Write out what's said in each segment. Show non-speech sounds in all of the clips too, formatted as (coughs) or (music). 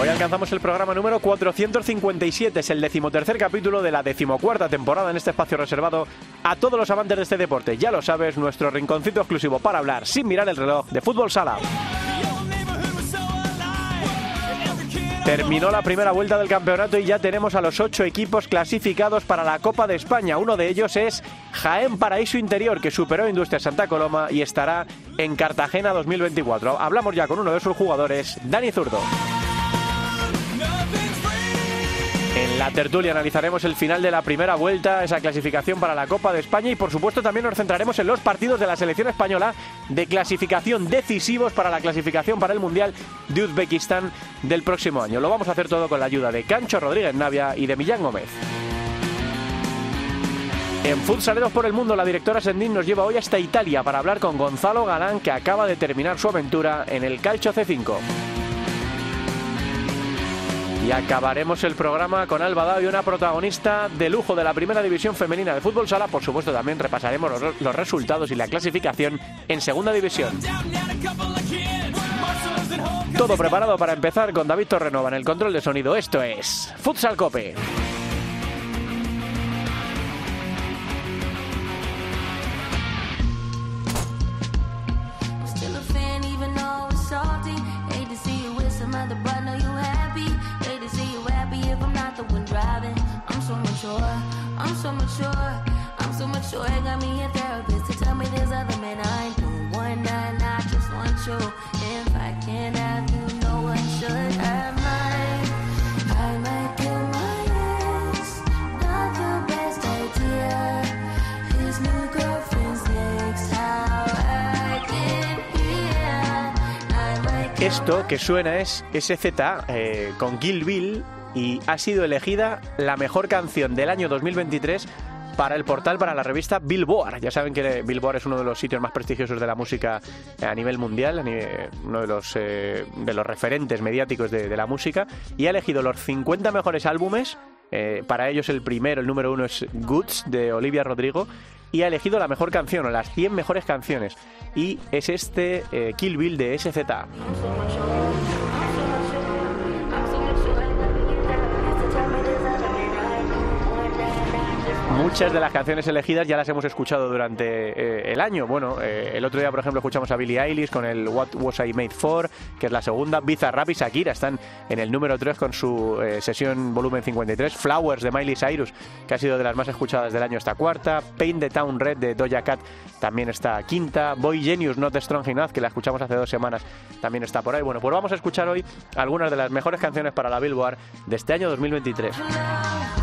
Hoy alcanzamos el programa número 457, es el decimotercer capítulo de la decimocuarta temporada en este espacio reservado a todos los amantes de este deporte. Ya lo sabes, nuestro rinconcito exclusivo para hablar sin mirar el reloj de fútbol sala. Terminó la primera vuelta del campeonato y ya tenemos a los ocho equipos clasificados para la Copa de España. Uno de ellos es Jaén Paraíso Interior, que superó Industria Santa Coloma y estará en Cartagena 2024. Hablamos ya con uno de sus jugadores, Dani Zurdo. En la tertulia analizaremos el final de la primera vuelta, esa clasificación para la Copa de España y por supuesto también nos centraremos en los partidos de la selección española de clasificación decisivos para la clasificación para el Mundial de Uzbekistán del próximo año. Lo vamos a hacer todo con la ayuda de Cancho Rodríguez Navia y de Millán Gómez. En Futsaleros por el Mundo, la directora Sendín nos lleva hoy hasta Italia para hablar con Gonzalo Galán, que acaba de terminar su aventura en el Calcio C5. Y acabaremos el programa con Alba y una protagonista de lujo de la primera división femenina de fútbol sala. Por supuesto, también repasaremos los, los resultados y la clasificación en segunda división. Todo preparado para empezar con David Torrenova en el control de sonido. Esto es Futsal Cope. Que suena es SZA eh, con Kill Bill y ha sido elegida la mejor canción del año 2023 para el portal, para la revista Billboard. Ya saben que Billboard es uno de los sitios más prestigiosos de la música a nivel mundial, uno de los, eh, de los referentes mediáticos de, de la música, y ha elegido los 50 mejores álbumes. eh, para ellos el primero, el número uno es Goods de Olivia Rodrigo, y ha elegido la mejor canción o las 100 mejores canciones. Y es este eh, Kill Bill de SZA. Muchas de las canciones elegidas ya las hemos escuchado durante eh, el año. Bueno, eh, el otro día, por ejemplo, escuchamos a Billie Eilish con el What Was I Made For, que es la segunda. Bizarrap y Shakira están en el número 3 con su eh, sesión volumen 53. Flowers de Miley Cyrus, que ha sido de las más escuchadas del año, está cuarta. Paint the Town Red de Doja Cat también está quinta. Boy Genius Not Strong Enough, que la escuchamos hace dos semanas, también está por ahí. Bueno, pues vamos a escuchar hoy algunas de las mejores canciones para la Billboard de este año 2023.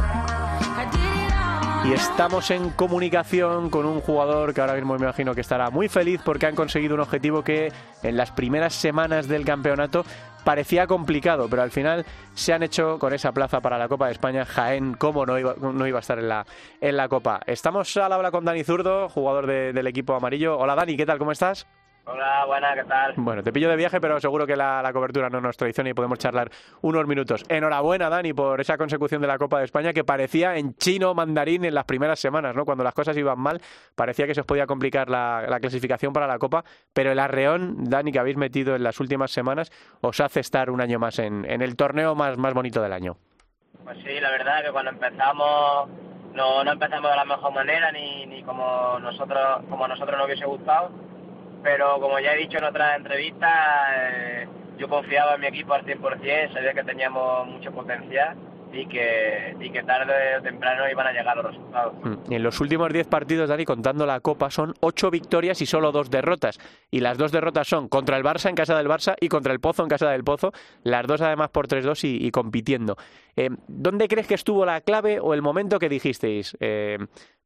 Y estamos en comunicación con un jugador que ahora mismo me imagino que estará muy feliz porque han conseguido un objetivo que en las primeras semanas del campeonato parecía complicado, pero al final se han hecho con esa plaza para la Copa de España. Jaén, cómo no iba, no iba a estar en la, en la Copa. Estamos al habla con Dani Zurdo, jugador de- del equipo amarillo. Hola Dani, ¿qué tal? ¿Cómo estás? Hola, buena, ¿qué tal? Bueno, te pillo de viaje, pero seguro que la, la cobertura no nos traiciona y podemos charlar unos minutos. Enhorabuena, Dani, por esa consecución de la Copa de España que parecía en chino mandarín en las primeras semanas, ¿no? Cuando las cosas iban mal, parecía que se os podía complicar la, la clasificación para la Copa, pero el arreón, Dani, que habéis metido en las últimas semanas, os hace estar un año más en, en el torneo más, más bonito del año. Pues sí, la verdad que cuando empezamos no, no empezamos de la mejor manera ni, ni como nosotros como a nosotros nos hubiese gustado, pero como ya he dicho en otras entrevistas, eh, yo confiaba en mi equipo al 100%, sabía que teníamos mucho potencial y que, y que tarde o temprano iban a llegar los resultados. Mm. En los últimos 10 partidos, Dani, contando la Copa, son 8 victorias y solo 2 derrotas. Y las dos derrotas son contra el Barça en casa del Barça y contra el Pozo en casa del Pozo. Las dos además por 3-2 y, y compitiendo. Eh, ¿Dónde crees que estuvo la clave o el momento que dijisteis, eh,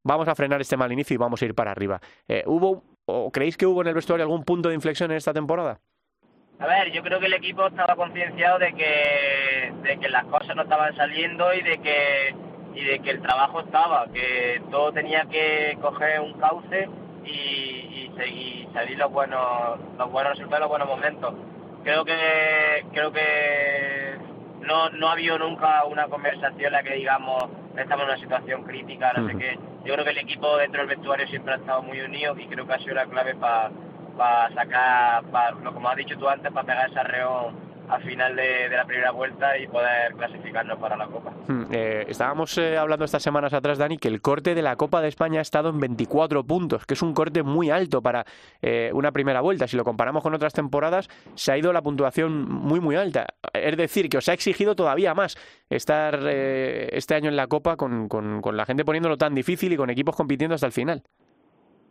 vamos a frenar este mal inicio y vamos a ir para arriba? Eh, ¿Hubo o creéis que hubo en el vestuario algún punto de inflexión en esta temporada? A ver, yo creo que el equipo estaba concienciado de que, de que las cosas no estaban saliendo y de que y de que el trabajo estaba, que todo tenía que coger un cauce y, y seguir, salir los buenos, los buenos resultados, los buenos momentos. Creo que, creo que no, no ha habido nunca una conversación en la que digamos estamos en una situación crítica, no sé qué. Yo creo que el equipo dentro del vestuario siempre ha estado muy unido y creo que ha sido la clave para sacar, pa, como has dicho tú antes, para pegar ese arreón al final de, la primera vuelta y poder clasificarnos para la Copa. Hmm, eh, estábamos eh, hablando estas semanas atrás, Dani, que el corte de la Copa de España ha estado en 24 puntos, que es un corte muy alto para eh, una primera vuelta. Si lo comparamos con otras temporadas, se ha ido la puntuación muy, muy alta. Es decir, que os ha exigido todavía más estar eh, este año en la Copa con la gente poniéndolo tan difícil y con equipos compitiendo hasta el final.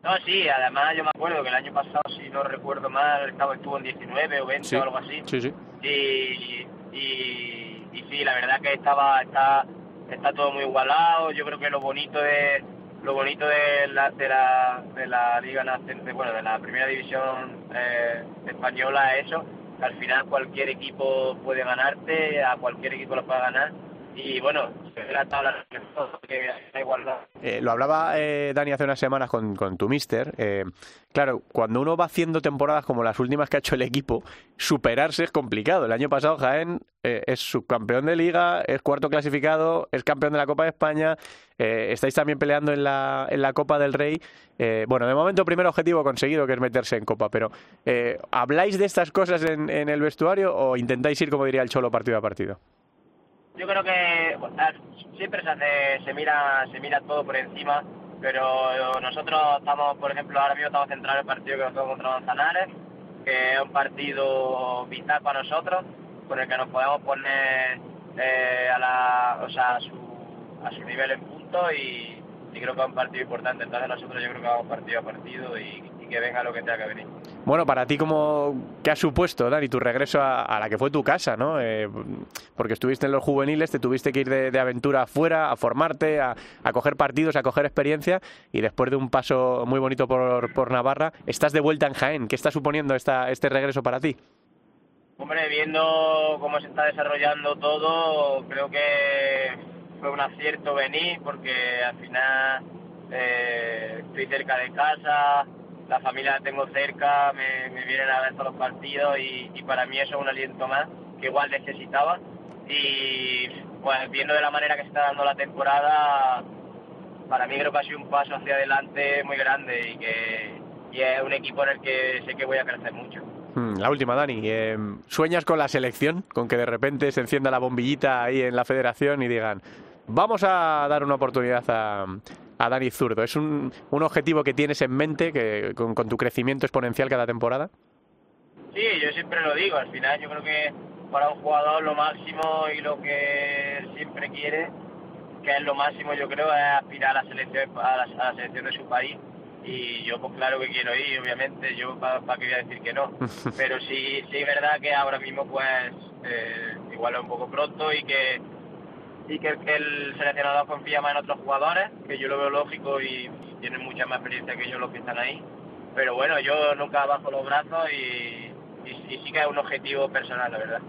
No, sí, además yo me acuerdo que el año pasado, si no recuerdo mal, estaba, estuvo en 19 o 20 Sí. o algo así. Sí, sí. y, y, y sí, la verdad que estaba está está todo muy igualado. Yo creo que lo bonito de lo bonito de la de la, de la liga Nacional- bueno de la primera división eh, española es eso. que al final cualquier equipo puede ganarte, a cualquier equipo lo puede ganar y bueno se la tabla que hay igualdad. Eh, lo hablaba eh, Dani hace unas semanas con, tu mister. eh, claro, cuando uno va haciendo temporadas como las últimas que ha hecho el equipo, superarse es complicado. El año pasado Jaén eh, es subcampeón de liga, es cuarto clasificado, es campeón de la Copa de España, eh, estáis también peleando en la, en la Copa del Rey. Bueno, de momento primer objetivo conseguido que es meterse en Copa, pero ¿habláis de estas cosas en, en el vestuario o intentáis ir, como diría el Cholo, partido a partido? Yo creo que bueno, siempre se hace, se mira, se mira todo por encima, pero nosotros estamos, por ejemplo, ahora mismo estamos centrados en el partido que nos toca contra Manzanares, que es un partido vital para nosotros, con el que nos podemos poner eh, a la, o sea, a su, a su nivel en punto y, y creo que es un partido importante. Entonces nosotros yo creo que vamos partido a partido y que venga lo que tenga que venir. Bueno, para ti, como ¿qué ha supuesto, Dani, tu regreso a, la que fue tu casa, ¿no? Eh, porque estuviste en los juveniles, te tuviste que ir de, aventura afuera, a formarte, a, a coger partidos, a coger experiencia, y después de un paso muy bonito por, por Navarra, estás de vuelta en Jaén. ¿Qué está suponiendo esta, este regreso para ti? Hombre, viendo cómo se está desarrollando todo, creo que fue un acierto venir porque al final eh, estoy cerca de casa, la familia la tengo cerca, me, me vienen a ver todos los partidos y, y para mí eso es un aliento más que igual necesitaba y pues viendo de la manera que se está dando la temporada, para mí creo que ha sido un paso hacia adelante muy grande y que y es un equipo en el que sé que voy a crecer mucho. Hmm, La última, Dani. eh, ¿Sueñas con la selección? Con que de repente se encienda la bombillita ahí en la federación y digan, vamos a dar una oportunidad a, a Dani Zurdo. ¿Es un, un objetivo que tienes en mente que, con, con tu crecimiento exponencial cada temporada? Sí, yo siempre lo digo, al final yo creo que para un jugador lo máximo y lo que siempre quiere, que es lo máximo yo creo, es aspirar a la selección, a la, a la selección de su país y yo pues claro que quiero ir, obviamente, yo para qué voy a decir que no, (laughs) pero sí, sí es verdad que ahora mismo pues eh, igual es un poco pronto y que y que, el seleccionador confía más en otros jugadores, que yo lo veo lógico y tienen mucha más experiencia que yo los que están ahí. Pero bueno, yo nunca bajo los brazos y, y sí que es un objetivo personal, la verdad.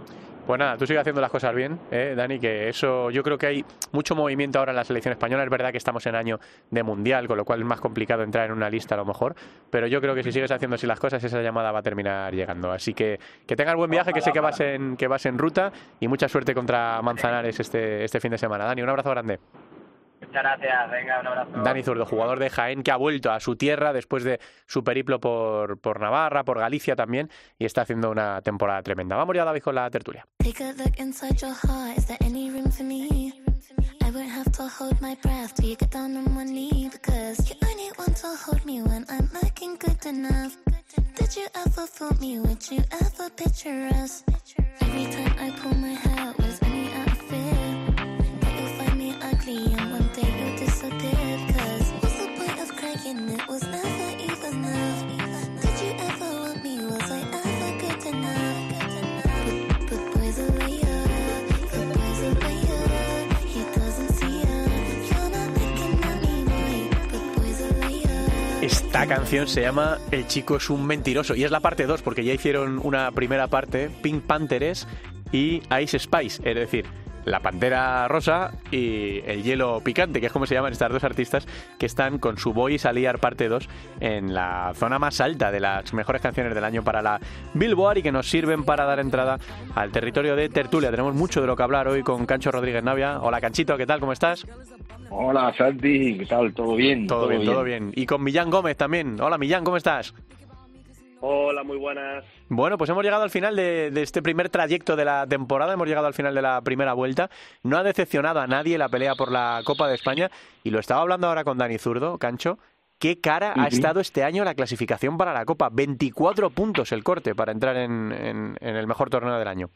Pues nada, tú sigues haciendo las cosas bien, ¿eh, Dani, que eso yo creo que hay mucho movimiento ahora en la selección española. Es verdad que estamos en año de mundial, con lo cual es más complicado entrar en una lista a lo mejor, pero yo creo que si sigues haciendo así las cosas, esa llamada va a terminar llegando. Así que que tengas buen viaje, que sé que vas en, que vas en ruta y mucha suerte contra Manzanares este, este fin de semana. Dani, un abrazo grande. Muchas gracias, venga, un abrazo. Dani Zurdo, jugador de Jaén que ha vuelto a su tierra después de su periplo por, por Navarra, por Galicia también, y está haciendo una temporada tremenda. Vamos ya, David, con la tertulia. A look inside your heart. Is there any for me? I Esta canción se llama El chico es un mentiroso. Y es la parte 2 porque ya hicieron una primera parte, Pink Panthers y Ice Spice, es decir, la Pantera Rosa y el Hielo Picante, que es como se llaman estas dos artistas, que están con su Boys Aliar parte 2 en la zona más alta de las mejores canciones del año para la Billboard y que nos sirven para dar entrada al territorio de tertulia. Tenemos mucho de lo que hablar hoy con Cancho Rodríguez Navia. Hola Canchito, ¿qué tal? ¿Cómo estás? Hola Santi, ¿qué tal? ¿Todo bien? Todo, bien, todo bien. Y con Millán Gómez también. Hola Millán, ¿cómo estás? Hola, muy buenas. Bueno, pues hemos llegado al final de, de, este primer trayecto de la temporada, hemos llegado al final de la primera vuelta. No ha decepcionado a nadie la pelea por la Copa de España y lo estaba hablando ahora con Dani Zurdo, Cancho. ¿Qué cara ha estado este año la clasificación para la Copa? 24 puntos el corte para entrar en, en, en el mejor torneo del año.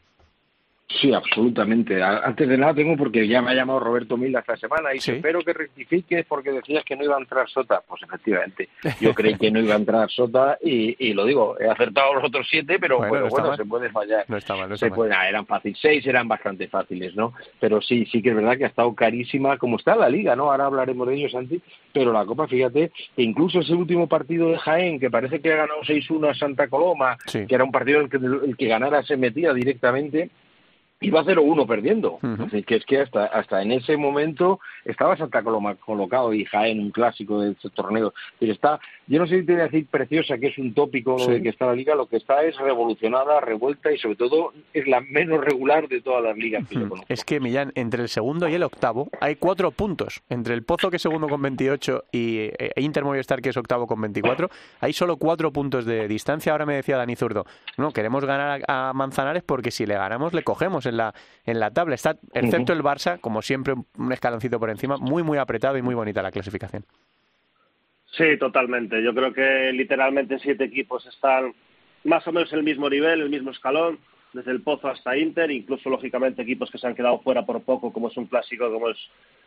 Sí, absolutamente. Antes de nada tengo porque ya me ha llamado Roberto Mila esta semana y ¿Sí? espero que rectifiques porque decías que no iba a entrar Sota. Pues efectivamente, yo (laughs) creí que no iba a entrar Sota y, y lo digo, he acertado los otros siete, pero bueno, bueno, no bueno se puede fallar. No está mal, no está se mal. Puede, eran fáciles, seis eran bastante fáciles, ¿no? Pero sí, sí que es verdad que ha estado carísima como está la liga, ¿no? Ahora hablaremos de ello, Santi, pero la Copa, fíjate, que incluso ese último partido de Jaén, que parece que ha ganado 6-1 a Santa Coloma, sí. que era un partido en el que, el que ganara se metía directamente, iba 0-1 perdiendo. Uh -huh. Así que es que hasta, hasta en ese momento estaba Santa Coloma colocado y Jaén, un clásico de este torneo. Pero está, yo no sé si te voy a decir preciosa, que es un tópico sí. de que está la liga, lo que está es revolucionada, revuelta y sobre todo es la menos regular de todas las ligas que -huh. yo conozco. Es que, Millán, entre el segundo y el octavo hay cuatro puntos. Entre el Pozo, que es segundo con 28, y e Inter Movistar, que es octavo con 24, hay solo cuatro puntos de distancia. Ahora me decía Dani Zurdo, no, queremos ganar a Manzanares porque si le ganamos le cogemos en la, en la tabla. Está, excepto el Barça, como siempre, un escaloncito por encima, muy, muy apretado y muy bonita la clasificación. Sí, totalmente. Yo creo que literalmente siete equipos están más o menos en el mismo nivel, el mismo escalón, desde el Pozo hasta Inter, incluso lógicamente equipos que se han quedado fuera por poco, como es un clásico, como es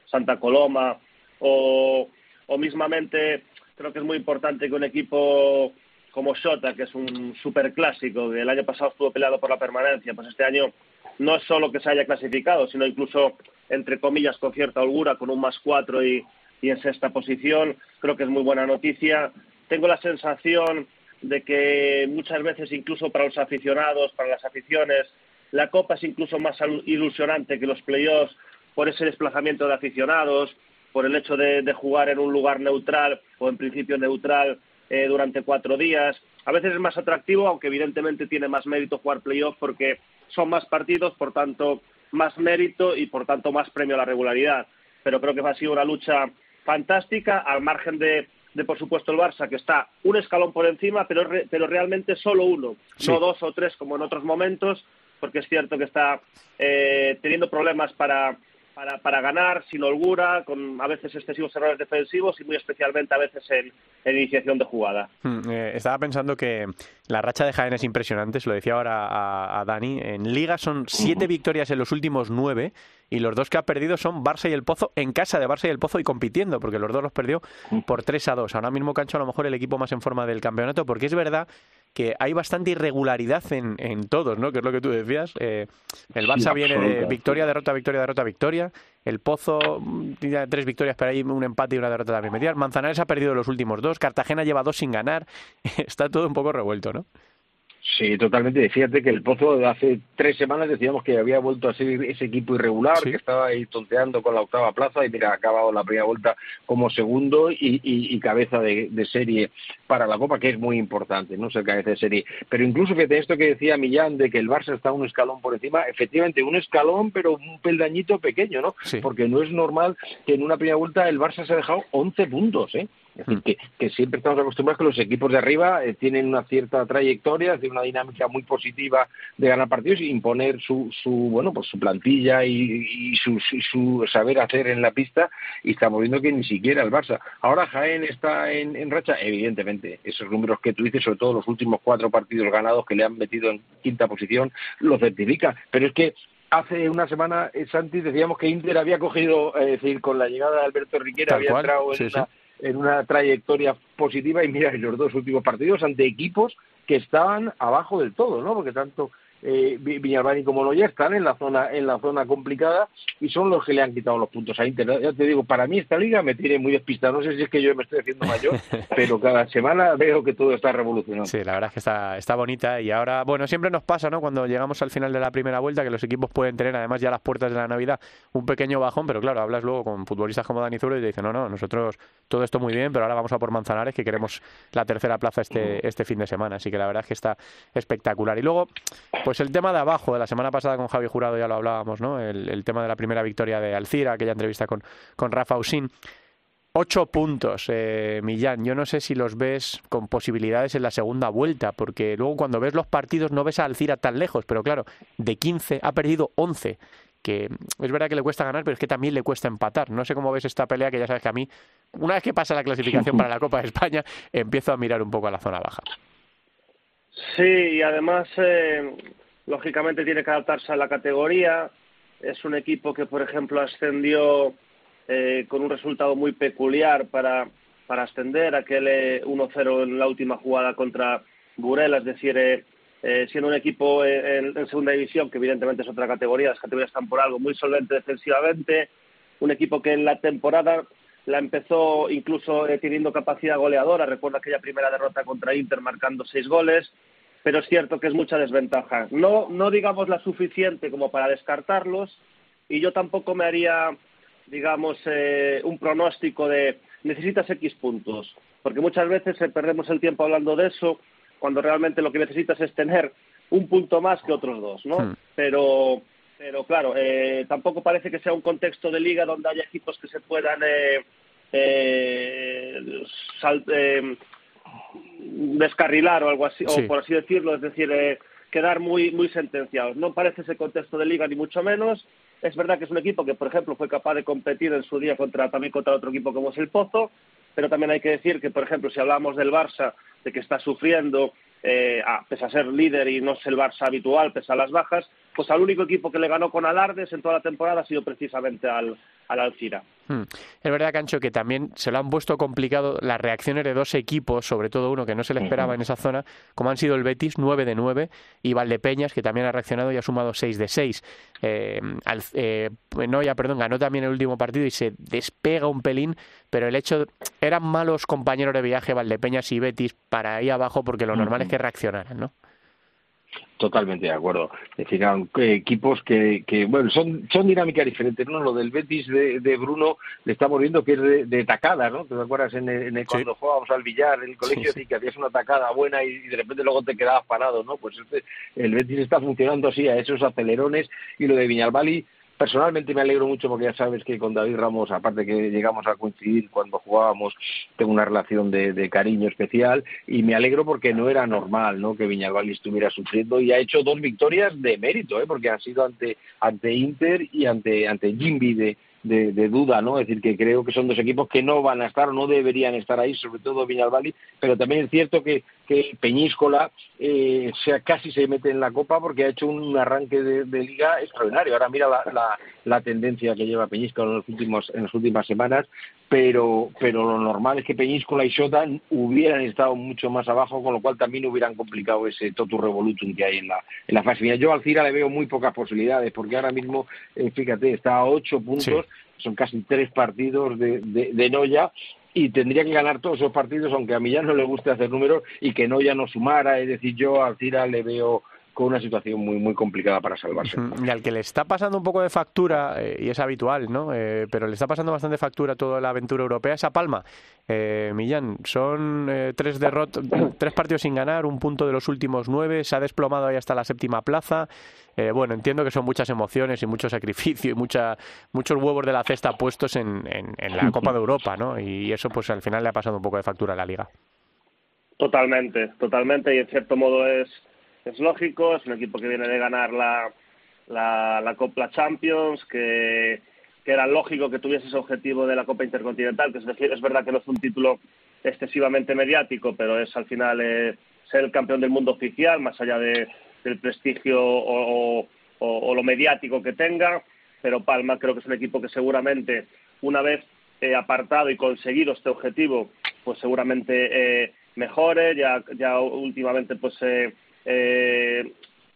Santa Coloma, o, o mismamente creo que es muy importante que un equipo como Shota, que es un super clásico, que el año pasado estuvo peleado por la permanencia, pues este año no es solo que se haya clasificado, sino incluso, entre comillas, con cierta holgura, con un más cuatro y, y en sexta posición. Creo que es muy buena noticia. Tengo la sensación de que muchas veces, incluso para los aficionados, para las aficiones, la Copa es incluso más ilusionante que los playoffs por ese desplazamiento de aficionados, por el hecho de, de jugar en un lugar neutral o en principio neutral eh, durante cuatro días. A veces es más atractivo, aunque evidentemente tiene más mérito jugar playoff porque son más partidos, por tanto más mérito y por tanto más premio a la regularidad. Pero creo que ha sido una lucha fantástica, al margen de, de por supuesto el Barça, que está un escalón por encima, pero, re, pero realmente solo uno, sí. no dos o tres como en otros momentos, porque es cierto que está eh, teniendo problemas para, para, para ganar, sin holgura, con a veces excesivos errores defensivos y muy especialmente a veces en, en iniciación de jugada. Hmm, eh, estaba pensando que la racha de Jaén es impresionante, se lo decía ahora a, a Dani. En Liga son siete uh -huh. victorias en los últimos nueve y los dos que ha perdido son Barça y el Pozo en casa de Barça y el Pozo y compitiendo, porque los dos los perdió por 3 a 2. Ahora mismo Cancho a lo mejor el equipo más en forma del campeonato, porque es verdad que hay bastante irregularidad en, en todos, ¿no? Que es lo que tú decías. Eh, el Barça sí, viene de victoria, derrota, victoria, derrota, victoria. El Pozo mm, tiene tres victorias, pero hay un empate y una derrota también medial. Manzanares ha perdido los últimos dos. Cartagena lleva dos sin ganar. (laughs) Está todo un poco revuelto, ¿no? Sí, totalmente. Fíjate que el Pozo hace tres semanas decíamos que había vuelto a ser ese equipo irregular, sí. que estaba ahí tonteando con la octava plaza y mira, ha acabado la primera vuelta como segundo y, y, y cabeza de, de, serie para la Copa, que es muy importante, no ser cabeza de serie. Pero incluso fíjate esto que decía Millán de que el Barça está un escalón por encima, efectivamente un escalón, pero un peldañito pequeño, ¿no? Sí. Porque no es normal que en una primera vuelta el Barça se ha dejado 11 puntos, ¿eh? Es decir, que, que, siempre estamos acostumbrados que los equipos de arriba eh, tienen una cierta trayectoria, tienen una dinámica muy positiva de ganar partidos y imponer su, su bueno, pues su plantilla y, y, su, su, saber hacer en la pista y estamos viendo que ni siquiera el Barça. Ahora Jaén está en, en, racha, evidentemente, esos números que tú dices, sobre todo los últimos cuatro partidos ganados que le han metido en quinta posición, lo certifica, pero es que hace una semana, eh, Santi, decíamos que Inter había cogido, eh, es decir, con la llegada de Alberto Riquera Tal había cual. entrado en sí, una... Sí en una trayectoria positiva y mira los dos últimos partidos ante equipos que estaban abajo del todo, ¿no? Porque tanto eh, Villalbani como no ya están en la zona en la zona complicada y son los que le han quitado los puntos a Inter. Ya te digo, para mí esta liga me tiene muy despistado. No sé si es que yo me estoy haciendo mayor, (laughs) pero cada semana veo que todo está revolucionando. Sí, la verdad es que está, está bonita y ahora, bueno, siempre nos pasa, ¿no? Cuando llegamos al final de la primera vuelta que los equipos pueden tener, además ya las puertas de la Navidad, un pequeño bajón, pero claro, hablas luego con futbolistas como Dani Zuro y te dicen, no, no, nosotros todo esto muy bien, pero ahora vamos a por Manzanares que queremos la tercera plaza este, este fin de semana. Así que la verdad es que está espectacular. Y luego, pues el tema de abajo, de la semana pasada con Javi Jurado ya lo hablábamos, ¿no? El, tema de la primera victoria de Alcira, aquella entrevista con, con Rafa Usín. Ocho puntos, eh, Millán. Yo no sé si los ves con posibilidades en la segunda vuelta, porque luego cuando ves los partidos no ves a Alcira tan lejos, pero claro, de 15 ha perdido 11 que es verdad que le cuesta ganar, pero es que también le cuesta empatar. No sé cómo ves esta pelea, que ya sabes que a mí, una vez que pasa la clasificación para la Copa de España, (laughs) empiezo a mirar un poco a la zona baja. Sí, y además, eh, lógicamente tiene que adaptarse a la categoría. Es un equipo que, por ejemplo, ascendió eh, con un resultado muy peculiar para, para ascender, aquel 1-0 en la última jugada contra Burela, es decir, eh, eh, siendo un equipo en, segunda división, que evidentemente es otra categoría, las categorías están por algo, muy solvente defensivamente, un equipo que en la temporada la empezó incluso eh, teniendo capacidad goleadora, recuerdo aquella primera derrota contra Inter marcando seis goles, pero es cierto que es mucha desventaja. No, no digamos la suficiente como para descartarlos, y yo tampoco me haría, digamos, eh, un pronóstico de necesitas X puntos, porque muchas veces perdemos el tiempo hablando de eso, cuando realmente lo que necesitas es tener un punto más que otros dos, ¿no? Hmm. Pero, pero claro, eh, tampoco parece que sea un contexto de liga donde haya equipos que se puedan eh, eh, descarrilar o algo así, o por así decirlo, es decir, quedar muy, muy sentenciados. No parece ese contexto de liga ni mucho menos. Es verdad que es un equipo que, por ejemplo, fue capaz de competir en su día contra también contra otro equipo como es el Pozo, pero también hay que decir que, por ejemplo, si hablamos del Barça, de que está sufriendo, eh, pese a ser líder y no es el Barça habitual, pese a las bajas, pues al único equipo que le ganó con alardes en toda la temporada ha sido precisamente al, al Alcira. Hmm. Es verdad, Cancho, que también se lo han puesto complicado las reacciones de dos equipos, sobre todo uno que no se le esperaba en esa zona, como han sido el Betis, 9 de 9, y Valdepeñas, que también ha reaccionado y ha sumado 6 de 6. Eh, eh, no, ya, perdón, ganó también el último partido y se despega un pelín, pero el hecho, eran malos compañeros de viaje Valdepeñas y Betis para ahí abajo, porque lo normal es que reaccionaran, ¿no? Totalmente de acuerdo. Es decir, equipos que, que bueno, son, son dinámicas diferentes, ¿no? Lo del Betis de, de Bruno le estamos viendo que es de, tacada, ¿no? ¿Te acuerdas en, el, cuando jugábamos al billar en el colegio sí, que hacías una tacada buena y, de repente luego te quedabas parado, ¿no? Pues este, el Betis está funcionando así a esos acelerones y lo de Viñalbali Personalmente me alegro mucho porque ya sabes que con David Ramos, aparte que llegamos a coincidir cuando jugábamos, tengo una relación de, cariño especial y me alegro porque no era normal ¿no? que Viñalbali estuviera sufriendo y ha hecho dos victorias de mérito, ¿eh? porque han sido ante, ante Inter y ante, ante Jimby de, de, duda, ¿no? Es decir, que creo que son dos equipos que no van a estar o no deberían estar ahí, sobre todo Viñalbali, pero también es cierto que, que Peñíscola eh, sea, casi se mete en la Copa porque ha hecho un arranque de, liga extraordinario. Ahora mira la, la, tendencia que lleva Peñíscola en, los últimos, en las últimas semanas, pero, pero lo normal es que Peñíscola y Sota hubieran estado mucho más abajo, con lo cual también hubieran complicado ese totu revolutum que hay en la, en la fase final. Yo al Cira le veo muy pocas posibilidades, porque ahora mismo, eh, fíjate, está a ocho puntos, son casi tres partidos de, de, de Noya, y tendría que ganar todos esos partidos, aunque a ya no le guste hacer números y que Noya no sumara, es decir, yo al Cira le veo con una situación muy muy complicada para salvarse. Y al que le está pasando un poco de factura, eh, y es habitual, ¿no? Eh, pero le está pasando bastante factura toda la aventura europea, es a Palma. Eh, Millán, son tres derrotas, (coughs) tres partidos sin ganar, un punto de los últimos nueve, se ha desplomado ahí hasta la séptima plaza. bueno, entiendo que son muchas emociones y mucho sacrificio y mucha, muchos huevos de la cesta puestos en, en la Copa de Europa, ¿no? Y eso pues al final le ha pasado un poco de factura a la liga. Totalmente, totalmente, y en cierto modo es es lógico, es un equipo que viene de ganar la, la, la Copa Champions, que, que, era lógico que tuviese ese objetivo de la Copa Intercontinental, que es decir, es verdad que no es un título excesivamente mediático, pero es al final eh, ser el campeón del mundo oficial, más allá de, del prestigio o, lo mediático que tenga, pero Palma creo que es un equipo que seguramente una vez eh, apartado y conseguido este objetivo, pues seguramente eh, mejore, ya, ya últimamente pues eh,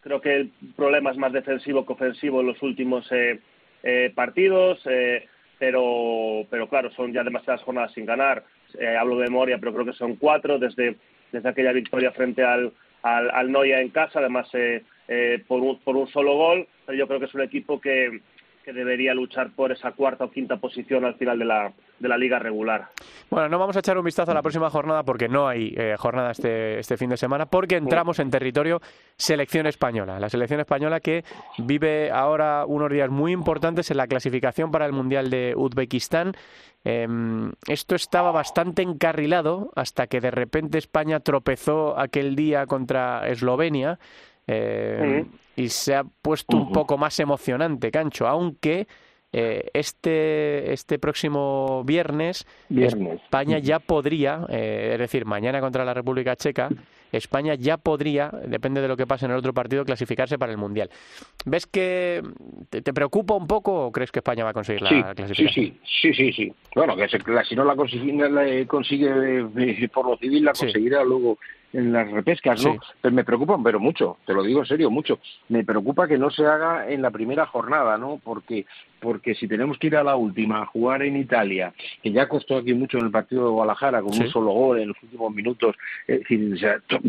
Creo que el problema es más defensivo que ofensivo en los últimos eh, eh, partidos, eh, pero, pero claro, son ya demasiadas jornadas sin ganar. Eh, hablo de memoria, pero creo que son cuatro desde, desde aquella victoria frente al, al, al Noia en casa, además eh, eh, por, un, por un solo gol. Pero yo creo que es un equipo que, que debería luchar por esa cuarta o quinta posición al final de la, de la liga regular. Bueno, no vamos a echar un vistazo a la próxima jornada porque no hay eh, jornada este, este fin de semana, porque entramos en territorio selección española. La selección española que vive ahora unos días muy importantes en la clasificación para el Mundial de Uzbekistán. Eh, esto estaba bastante encarrilado hasta que de repente España tropezó aquel día contra Eslovenia. Eh, y se ha puesto un poco más emocionante, Cancho, aunque eh, este, este próximo viernes, Viernes. España ya podría, eh, es decir, mañana contra la República Checa, España ya podría, depende de lo que pase en el otro partido, clasificarse para el Mundial. ¿Ves que te, te preocupa un poco o crees que España va a conseguir la sí, clasificación? sí, sí, sí, sí. Bueno, que se- la- si no la consigue, la consigue eh, por lo civil, la Sí. conseguirá luego en las repescas, ¿no? Sí. Pero me preocupan, pero mucho, te lo digo en serio, mucho. Me preocupa que no se haga en la primera jornada, ¿no? Porque porque si tenemos que ir a la última a jugar en Italia, que ya costó aquí mucho en el partido de Guadalajara con Sí. un solo gol en los últimos minutos, es decir, o sea, to-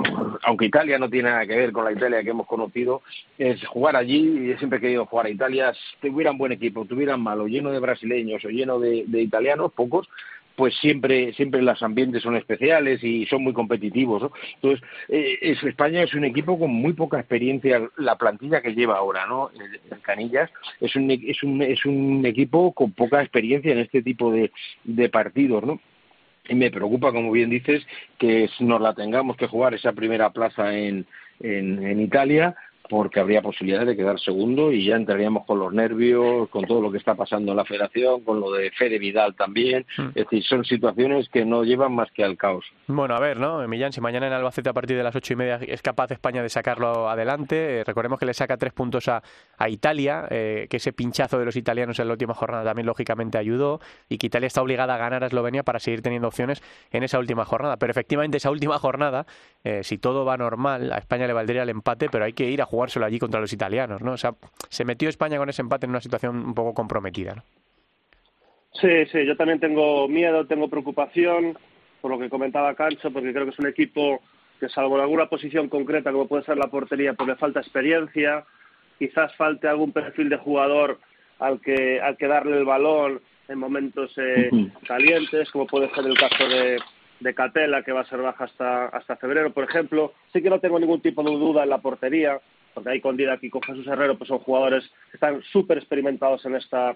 aunque Italia no tiene nada que ver con la Italia que hemos conocido, es jugar allí, y he siempre he querido jugar a Italia, si tuvieran buen equipo, tuvieran malo, lleno de brasileños o lleno de, de italianos, pocos, pues siempre siempre los ambientes son especiales y son muy competitivos. Entonces, eh, es- España es un equipo con muy poca experiencia, la plantilla que lleva ahora, ¿no? El, Canillas es un, es, un, es un equipo con poca experiencia en este tipo de, de partidos, ¿no? Y me preocupa, como bien dices, que nos la tengamos que jugar esa primera plaza en, en Italia porque habría posibilidad de quedar segundo y ya entraríamos con los nervios, con todo lo que está pasando en la federación, con lo de Fede Vidal también. Mm. Es decir, son situaciones que no llevan más que al caos. Bueno, a ver, ¿no? Millán, si mañana en Albacete a partir de las ocho y media es capaz España de sacarlo adelante, eh, recordemos que le saca tres puntos a, a Italia, eh, que ese pinchazo de los italianos en la última jornada también lógicamente ayudó y que Italia está obligada a ganar a Eslovenia para seguir teniendo opciones en esa última jornada. Pero efectivamente esa última jornada, eh, si todo va normal, a España le valdría el empate, pero hay que ir a jugárselo allí contra los italianos, ¿no? O sea, se metió España con ese empate en una situación un poco comprometida, ¿no? Sí, sí, yo también tengo miedo, tengo preocupación por lo que comentaba Cancho, porque creo que es un equipo que salvo en alguna posición concreta, como puede ser la portería, pues le falta experiencia, quizás falte algún perfil de jugador al que, al que darle el balón en momentos eh, calientes, como puede ser el caso de, de Catela, que va a ser baja hasta, hasta febrero, por ejemplo. Sí que no tengo ningún tipo de duda en la portería, porque ahí con Didac y con Jesús Herrero pues son jugadores que están súper experimentados en esta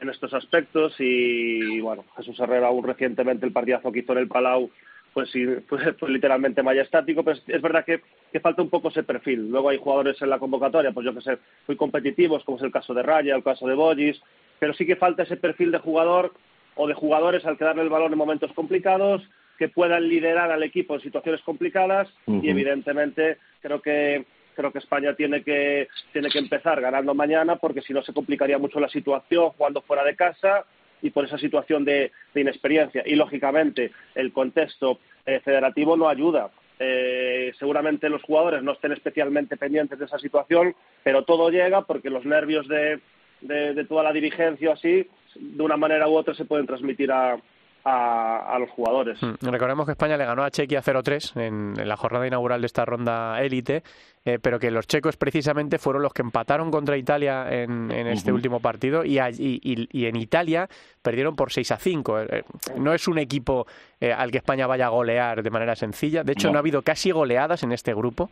en estos aspectos. Y bueno Jesús Herrero aún recientemente el partidazo que hizo en el Palau pues sí (laughs) fue, fue literalmente majestático. Pero es, es verdad que, que falta un poco ese perfil. Luego hay jugadores en la convocatoria pues yo que sé muy competitivos como es el caso de Raya el caso de Bollis pero sí que falta ese perfil de jugador o de jugadores al que darle el balón en momentos complicados que puedan liderar al equipo en situaciones complicadas. Ujú. y evidentemente creo que creo que España tiene que tiene que empezar ganando mañana porque si no se complicaría mucho la situación jugando fuera de casa y por esa situación de, de inexperiencia. Y lógicamente el contexto eh, federativo no ayuda. Eh, seguramente los jugadores no estén especialmente pendientes de esa situación pero todo llega porque los nervios de, de, toda la dirigencia así de una manera u otra se pueden transmitir a, a, a los jugadores. Mm, Recordemos que España le ganó a Chequia 0-3 en, en la jornada inaugural de esta ronda élite, eh, pero que los checos precisamente fueron los que empataron contra Italia en, en este último partido y, allí- y- y en Italia perdieron por 6 a 5. Eh, eh, no es un equipo eh, al que España vaya a golear de manera sencilla. De hecho, no, No. ha habido casi goleadas en este grupo.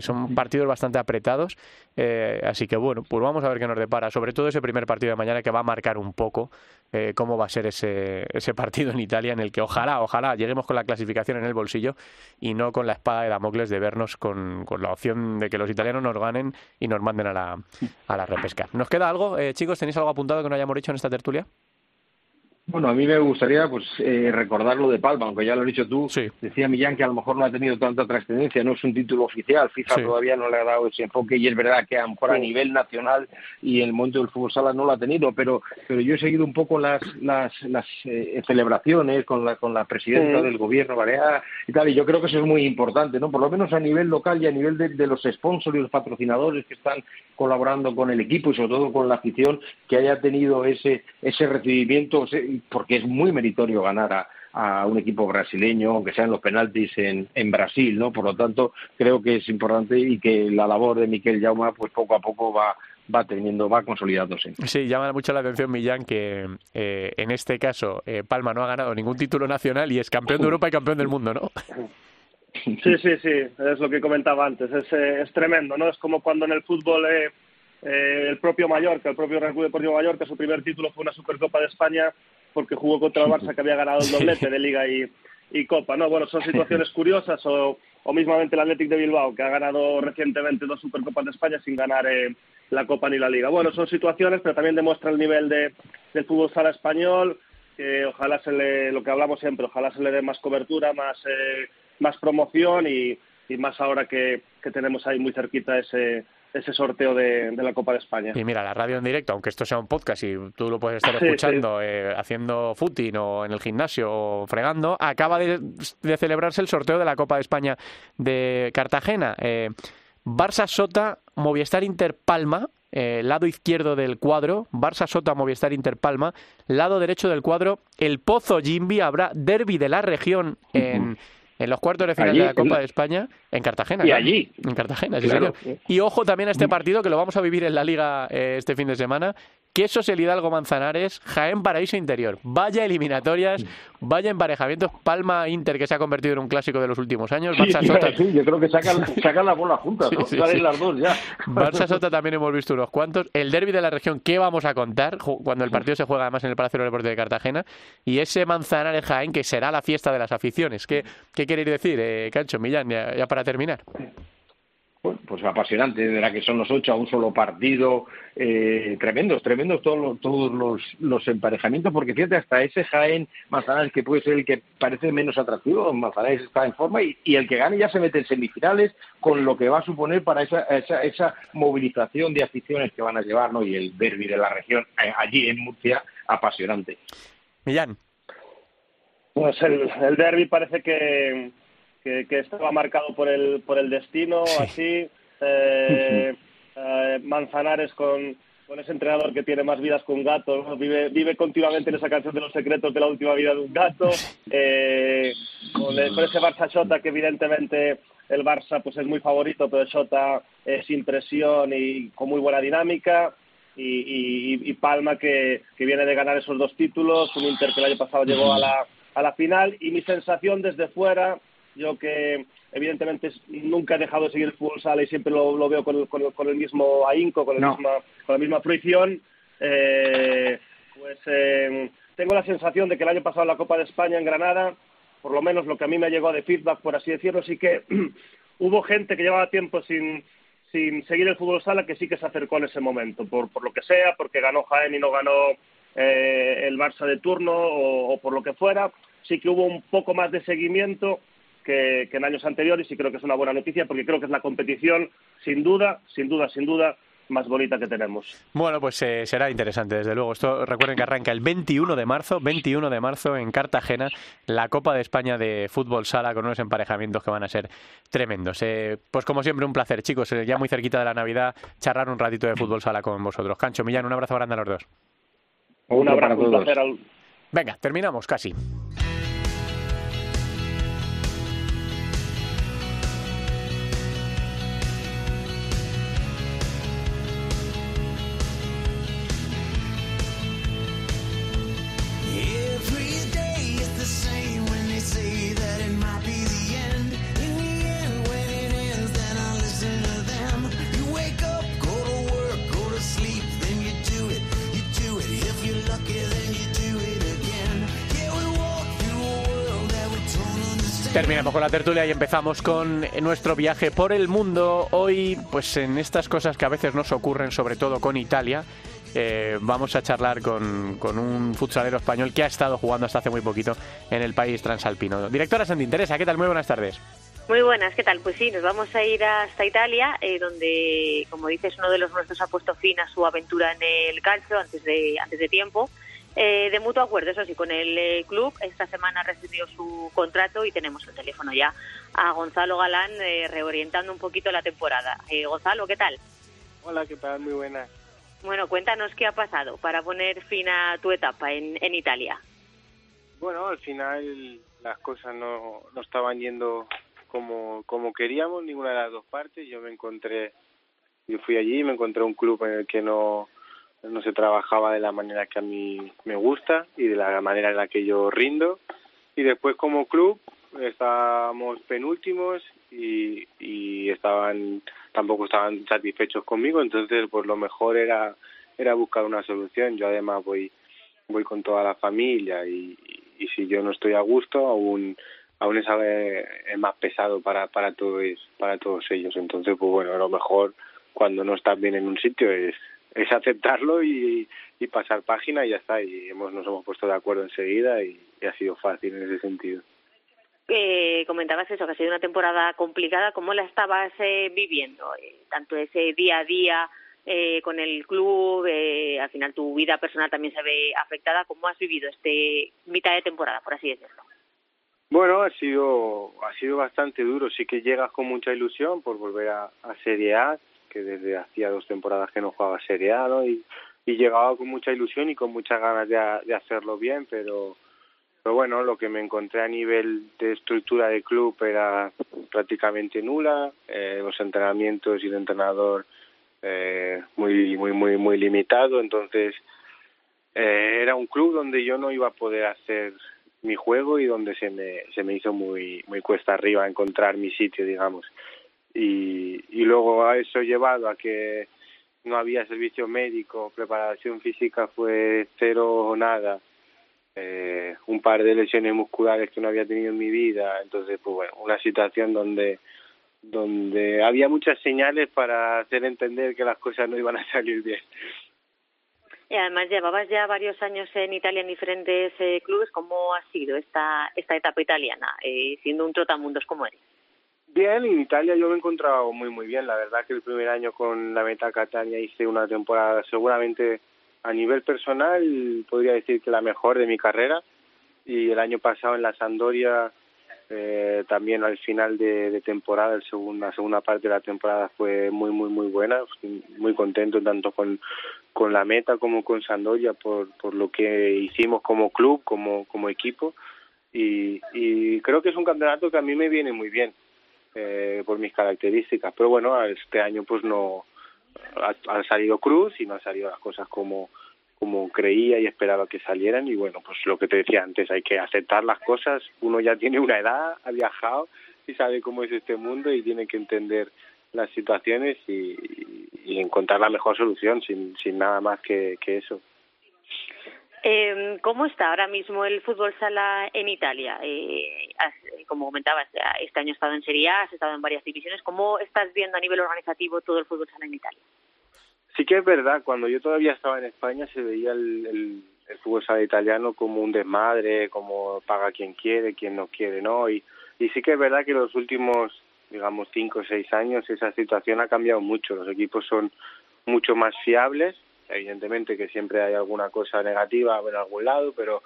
Son partidos bastante apretados. Así que bueno, pues vamos a ver qué nos depara. Sobre todo ese primer partido de mañana que va a marcar un poco cómo va a ser ese, ese partido en Italia en el que ojalá, ojalá lleguemos con la clasificación en el bolsillo y no con la espada de Damocles de vernos con, con la opción de que los italianos nos ganen y nos manden a la, a la repesca. ¿Nos queda algo, eh, chicos? ¿Tenéis algo apuntado que no hayamos dicho en esta tertulia? Bueno, a mí me gustaría pues eh, recordar lo de Palma, aunque ya lo has dicho tú. Sí. Decía Millán que a lo mejor no ha tenido tanta trascendencia, no es un título oficial, FIFA Sí. todavía no le ha dado ese enfoque y es verdad que a lo mejor a nivel nacional y en el momento del fútbol sala no lo ha tenido, pero pero yo he seguido un poco las las, las eh, celebraciones con la con la presidenta Sí. del gobierno balear y tal, y yo creo que eso es muy importante, ¿no? Por lo menos a nivel local y a nivel de, de los sponsors y los patrocinadores que están colaborando con el equipo y sobre todo con la afición, que haya tenido ese ese recibimiento, ese- porque es muy meritorio ganar a, a un equipo brasileño, aunque sean los penaltis en, en Brasil, ¿no? Por lo tanto, creo que es importante y que la labor de Miquel Jauma, pues poco a poco va va teniendo, va consolidándose. Sí, llama mucho la atención Millán que eh, en este caso eh, Palma no ha ganado ningún título nacional y es campeón de Europa y campeón del mundo, ¿no? (laughs) Sí, sí, sí, es lo que comentaba antes, es, eh, es tremendo, ¿no? Es como cuando en el fútbol eh, eh, el propio Mallorca, el propio Real Club Deportivo Mallorca, su primer título fue una Supercopa de España porque jugó contra el Barça que había ganado el doblete de Liga y, y Copa, ¿no? Bueno, son situaciones curiosas o, o mismamente el Athletic de Bilbao que ha ganado recientemente dos Supercopas de España sin ganar eh, la Copa ni la Liga. Bueno, son situaciones, pero también demuestra el nivel de, del fútbol sala español, que ojalá se le, lo que hablamos siempre, ojalá se le dé más cobertura, más, eh, más promoción y, y más ahora que, que tenemos ahí muy cerquita ese, ese sorteo de, de la Copa de España. Y mira, la radio en directo, aunque esto sea un podcast y tú lo puedes estar (laughs) Sí, escuchando eh, haciendo footing o en el gimnasio o fregando, acaba de, de celebrarse el sorteo de la Copa de España de Cartagena. Eh, Barça Sota, Movistar Inter Palma, eh, lado izquierdo del cuadro, Barça Sota, Movistar Inter Palma, lado derecho del cuadro, el Pozo Jimbi, habrá derby de la región en, en los cuartos de final Allí, de la Copa en- de España, en Cartagena. Y claro. allí. En Cartagena, sí, Claro. señor. Y ojo también a este partido que lo vamos a vivir en la Liga eh, este fin de semana. Quesos el Hidalgo Manzanares, Jaén Paraíso Interior. Vaya eliminatorias, vaya emparejamientos. Palma Inter, que se ha convertido en un clásico de los últimos años. Barça Sota, Sí, yo creo que sacan, (laughs) sacan la bola juntas, ¿no? Sí, las dos ya. Barça (laughs) Sota también hemos visto unos cuantos. El derby de la región, ¿qué vamos a contar? Cuando el partido se juega además en el Palacio del Deporte de Cartagena. Y ese Manzanares Jaén, que será la fiesta de las aficiones. ¿Qué, qué queréis decir, eh, Cancho, Millán, ya, ya para terminar? Bueno, pues apasionante, de la que son los ocho a un solo partido, eh, tremendos, tremendos todos los, todos los, los emparejamientos, porque fíjate, hasta ese Jaén Manzanares que puede ser el que parece menos atractivo, Manzanares está en forma y, y el que gane ya se mete en semifinales con lo que va a suponer para esa, esa, esa movilización de aficiones que van a llevar, ¿no? Y el derby de la región eh, allí en Murcia, apasionante. Millán. Pues el, el derby parece que, que, que estaba marcado por el, por el destino, así. Eh, eh, Manzanares con, con ese entrenador que tiene más vidas que un gato, ¿no? vive, vive continuamente en esa canción de los secretos de la última vida de un gato. (laughs) Eh, con, el- con ese Barça Shota que evidentemente el Barça pues es muy favorito, pero Shota es sin presión y con muy buena dinámica. Y, y- y Palma que, que viene de ganar esos dos títulos, un Inter que el año pasado llegó a la, a la final y mi sensación desde fuera, yo que evidentemente nunca he dejado de seguir el fútbol sala y siempre lo, lo veo con, el- con el- con el mismo ahínco, con, el No. misma, con la misma fruición, eh, pues eh, tengo la sensación de que el año pasado en la Copa de España en Granada, por lo menos lo que a mí me llegó de feedback, por así decirlo, sí que (clears throat) hubo gente que llevaba tiempo sin, sin seguir el fútbol sala que sí que se acercó en ese momento, por, por lo que sea, porque ganó Jaén y no ganó eh, el Barça de turno o, o por lo que fuera, sí que hubo un poco más de seguimiento que, que en años anteriores y creo que es una buena noticia porque creo que es la competición sin duda, sin duda, sin duda más bonita que tenemos. Bueno, pues eh, será interesante, desde luego. Esto recuerden que arranca el 21 de marzo, 21 de marzo en Cartagena, la Copa de España de Fútbol Sala con unos emparejamientos que van a ser tremendos. Eh, pues como siempre, un placer, chicos, eh, ya muy cerquita de la Navidad, charlar un ratito de Fútbol Sala con vosotros. Cancho, Millán, un abrazo grande a los dos. Un abrazo, un todos. placer. Al... Venga, terminamos casi. Tertulia y empezamos con nuestro viaje por el mundo. Hoy, pues en estas cosas que a veces nos ocurren, sobre todo con Italia, eh, vamos a charlar con, un futsalero español que ha estado jugando hasta hace muy poquito en el país transalpino. Directora Santi Teresa, ¿qué tal? Muy buenas tardes. Muy buenas, ¿qué tal? Pues sí, nos vamos a ir hasta Italia, eh, donde, como dices, uno de los nuestros ha puesto fin a su aventura en el calcio antes de, antes de tiempo. Eh, de mutuo acuerdo, eso sí, con el eh, club. Esta semana recibió su contrato y tenemos el teléfono ya a Gonzalo Galán, eh, reorientando un poquito la temporada. Eh, Gonzalo, ¿qué tal? Hola, ¿qué tal? Muy buenas. Bueno, cuéntanos qué ha pasado para poner fin a tu etapa en, en Italia. Bueno, al final las cosas no, no estaban yendo como, como queríamos, ninguna de las dos partes. Yo me encontré, yo fui allí, me encontré un club en el que no, no se trabajaba de la manera que a mí me gusta y de la manera en la que yo rindo. Y después como club estábamos penúltimos y, y estaban tampoco estaban satisfechos conmigo, entonces pues lo mejor era era buscar una solución. Yo además voy voy con toda la familia y, y si yo no estoy a gusto aún aún es, más pesado para para todos para todos ellos. Entonces pues bueno, lo mejor cuando no estás bien en un sitio es es aceptarlo y, y pasar página y ya está. Y hemos, nos hemos puesto de acuerdo enseguida y, y ha sido fácil en ese sentido. Eh, comentabas eso, que ha sido una temporada complicada. ¿Cómo la estabas eh, viviendo? Eh, tanto ese día a día eh, con el club, eh, al final tu vida personal también se ve afectada. ¿Cómo has vivido este mitad de temporada, por así decirlo? Bueno, ha sido ha sido bastante duro. Sí que llegas con mucha ilusión por volver a, a Serie A, que desde hacía dos temporadas que no jugaba Serie A, ¿no? Y, llegaba con mucha ilusión y con muchas ganas de, de hacerlo bien, pero pero bueno, lo que me encontré a nivel de estructura de club era prácticamente nula, eh, los entrenamientos y el entrenador eh, muy muy muy muy limitado, entonces eh, era un club donde yo no iba a poder hacer mi juego y donde se me se me hizo muy muy cuesta arriba encontrar mi sitio, digamos. Y y luego a eso llevado a que no había servicio médico, preparación física fue cero o nada eh, un par de lesiones musculares que no había tenido en mi vida, entonces pues bueno, una situación donde donde había muchas señales para hacer entender que las cosas no iban a salir bien. Y además llevabas ya varios años en Italia en diferentes eh, clubes. ¿Cómo ha sido esta esta etapa italiana, eh, siendo un trotamundos como eres? Bien, en Italia yo me he encontrado muy muy bien. La verdad que el primer año con la Meta Catania hice una temporada seguramente a nivel personal podría decir que la mejor de mi carrera. Y el año pasado en la Sampdoria eh, también al final de, temporada, el segundo, la segunda parte de la temporada fue muy muy muy buena, muy contento tanto con con la meta como con Sandoria por por lo que hicimos como club, como como equipo. Y, y creo que es un campeonato que a mí me viene muy bien eh, por mis características, pero bueno este año pues no ha, salido cruz y no han salido las cosas como como creía y esperaba que salieran. Y bueno pues lo que te decía antes hay que aceptar las cosas. Uno ya tiene una edad ha viajado y sabe cómo es este mundo y tiene que entender las situaciones y, y encontrar la mejor solución sin sin nada más que, que eso. Eh, ¿Cómo está ahora mismo el fútbol sala en Italia? Eh, has, como comentabas, este año has estado en Serie A, has estado en varias divisiones. ¿Cómo estás viendo a nivel organizativo todo el fútbol sala en Italia? Sí que es verdad, cuando yo todavía estaba en España se veía el, el, el fútbol sala italiano como un desmadre, como paga quien quiere, quien no quiere, ¿no? Y, y sí que es verdad que los últimos, digamos, cinco o seis años esa situación ha cambiado mucho. Los equipos son mucho más fiables, evidentemente que siempre hay alguna cosa negativa en algún lado, pero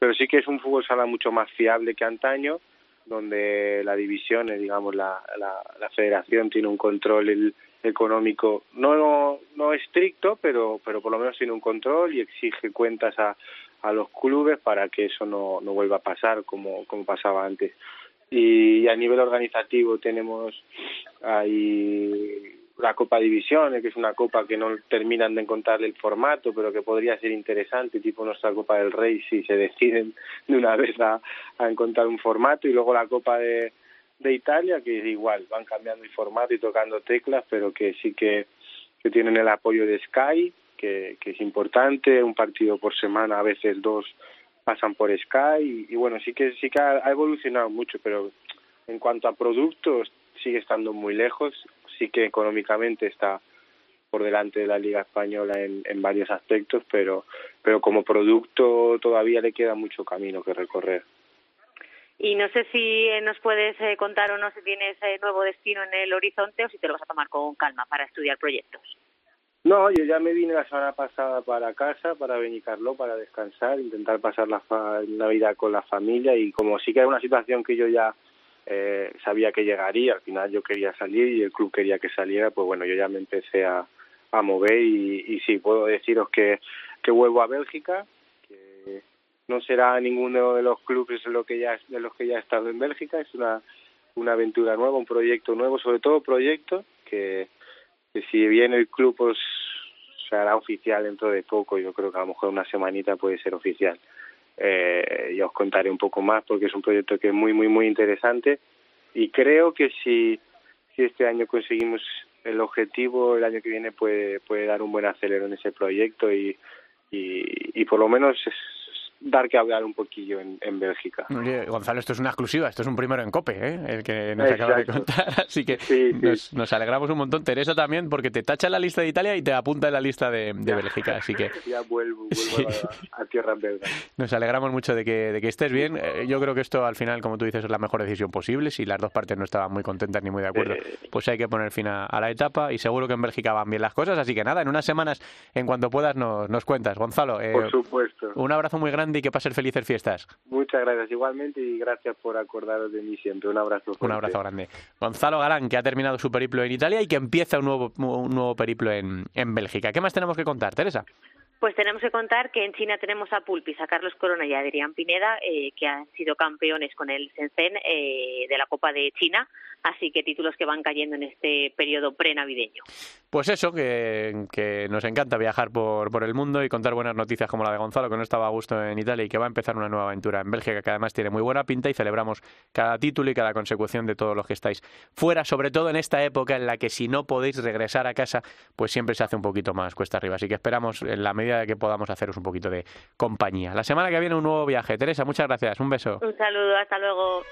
pero sí que es un fútbol sala mucho más fiable que antaño, donde la división, eh, digamos, la, la, la federación tiene un control el, económico no no estricto, pero pero por lo menos tiene un control y exige cuentas a a los clubes para que eso no no vuelva a pasar como como pasaba antes. Y a nivel organizativo tenemos ahí la Copa Divisiones, que es una copa que no terminan de encontrar el formato, pero que podría ser interesante, tipo nuestra Copa del Rey, si se deciden de una vez a, encontrar un formato, y luego la Copa de, de Italia, que es igual, van cambiando el formato y tocando teclas, pero que sí que, que tienen el apoyo de Sky, que, que es importante, un partido por semana, a veces dos pasan por Sky, y, bueno, sí que sí que ha evolucionado mucho, pero en cuanto a productos sigue estando muy lejos, sí que económicamente está por delante de la Liga Española en, en varios aspectos, pero, pero como producto todavía le queda mucho camino que recorrer. Y no sé si eh, nos puedes eh, contar o no si tienes eh, nuevo destino en el horizonte o si te lo vas a tomar con calma para estudiar proyectos. No, yo ya me vine la semana pasada para casa, para Benicarló, para descansar, intentar pasar la fa- Navidad con la familia y como sí que era una situación que yo ya eh, sabía que llegaría, al final yo quería salir y el club quería que saliera, pues bueno, yo ya me empecé a, mover y, y sí, puedo deciros que, vuelvo a Bélgica, que no será ninguno de los clubes lo que ya, de los que ya he estado en Bélgica, es una, una aventura nueva, un proyecto nuevo, sobre todo proyecto que que si bien el club pues se hará oficial dentro de poco, yo creo que a lo mejor una semanita puede ser oficial. Eh, ya os contaré un poco más porque es un proyecto que es muy, muy, muy interesante. Y creo que si, si este año conseguimos el objetivo, el año que viene puede, puede dar un buen acelero en ese proyecto y, y, y por lo menos dar que hablar un poquillo en, en Bélgica. Oye, Gonzalo, esto es una exclusiva, esto es un primero en COPE, ¿eh? el que nos acaba de contar. (laughs) Así que Sí, sí. Nos, alegramos un montón. Teresa también, porque te tacha en la lista de Italia y te apunta en la lista de, de Bélgica. Así que (laughs) Ya vuelvo, vuelvo Sí. a, a tierra belga. nos alegramos mucho de que, de que estés bien. Eh, Yo creo que esto, al final, como tú dices, es la mejor decisión posible. Si las dos partes no estaban muy contentas ni muy de acuerdo, Eh. pues hay que poner fin a, a la etapa. Y seguro que en Bélgica van bien las cosas. Así que nada, en unas semanas, en cuanto puedas, nos, nos cuentas. Gonzalo, eh, Por supuesto. un abrazo muy grande y que pases felices fiestas. Muchas gracias igualmente y gracias por acordaros de mí siempre. Un abrazo. Un abrazo grande. Gonzalo Galán, que ha terminado su periplo en Italia y que empieza un nuevo, un nuevo periplo en, en Bélgica. ¿Qué más tenemos que contar, Teresa? Pues tenemos que contar que en China tenemos a Pulpis, a Carlos Corona y a Adrián Pineda, eh, que han sido campeones con el Shenzhen eh, de la Copa de China, así que títulos que van cayendo en este periodo prenavideño. Pues eso, que, que nos encanta viajar por, por el mundo y contar buenas noticias como la de Gonzalo, que no estaba a gusto en Italia y que va a empezar una nueva aventura en Bélgica, que además tiene muy buena pinta y celebramos cada título y cada consecución de todos los que estáis fuera, sobre todo en esta época en la que si no podéis regresar a casa, pues siempre se hace un poquito más cuesta arriba. Así que esperamos en la medida de que podamos haceros un poquito de compañía. La semana que viene un nuevo viaje. Teresa, muchas gracias. Un beso. Un saludo, hasta luego.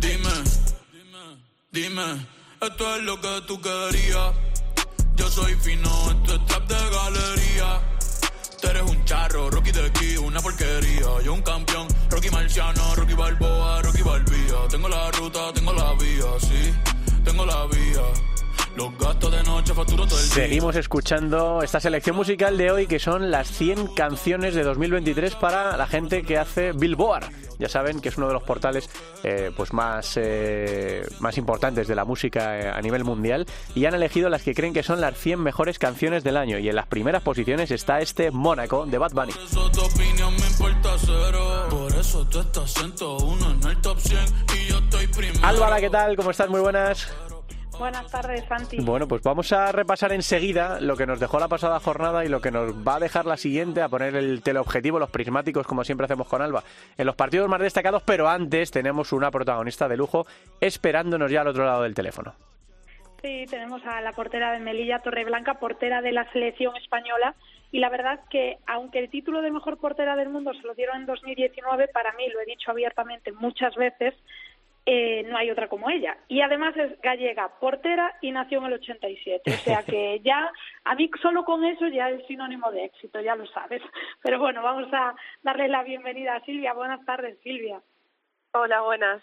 Dime, dime, esto es lo que tú querías. Yo soy fino, esto es trap de galería. Tú eres un charro, Rocky de aquí, una porquería. Yo un campeón, Rocky Marciano, Rocky Balboa, Rocky Balbía. Tengo la ruta, tengo la vía, sí, tengo la vía. Los gastos de noche facturo todo el día. Seguimos escuchando esta selección musical de hoy que son las 100 canciones de 2023 para la gente que hace Billboard. Ya saben que es uno de los portales eh, pues más, eh, más importantes de la música eh, a nivel mundial y han elegido las que creen que son las 100 mejores canciones del año y en las primeras posiciones está este Mónaco de Bad Bunny. Eso tu opinión me importa cero. Por eso tú estás 101 en el top 100 y yo estoy primero. Álvara, ¿qué tal? ¿Cómo estás? Muy buenas. Buenas tardes, Santi. Bueno, pues vamos a repasar enseguida lo que nos dejó la pasada jornada y lo que nos va a dejar la siguiente, a poner el teleobjetivo, los prismáticos, como siempre hacemos con Alba, en los partidos más destacados, pero antes tenemos una protagonista de lujo esperándonos ya al otro lado del teléfono. Sí, tenemos a la portera de Melilla Torreblanca, portera de la selección española. Y la verdad que, aunque el título de mejor portera del mundo se lo dieron en 2019, para mí, lo he dicho abiertamente muchas veces, eh, no hay otra como ella. Y además es gallega, portera y nació en el 87. O sea que (laughs) ya, a mí solo con eso ya es sinónimo de éxito, ya lo sabes. Pero bueno, vamos a darle la bienvenida a Silvia. Buenas tardes, Silvia. Hola, buenas.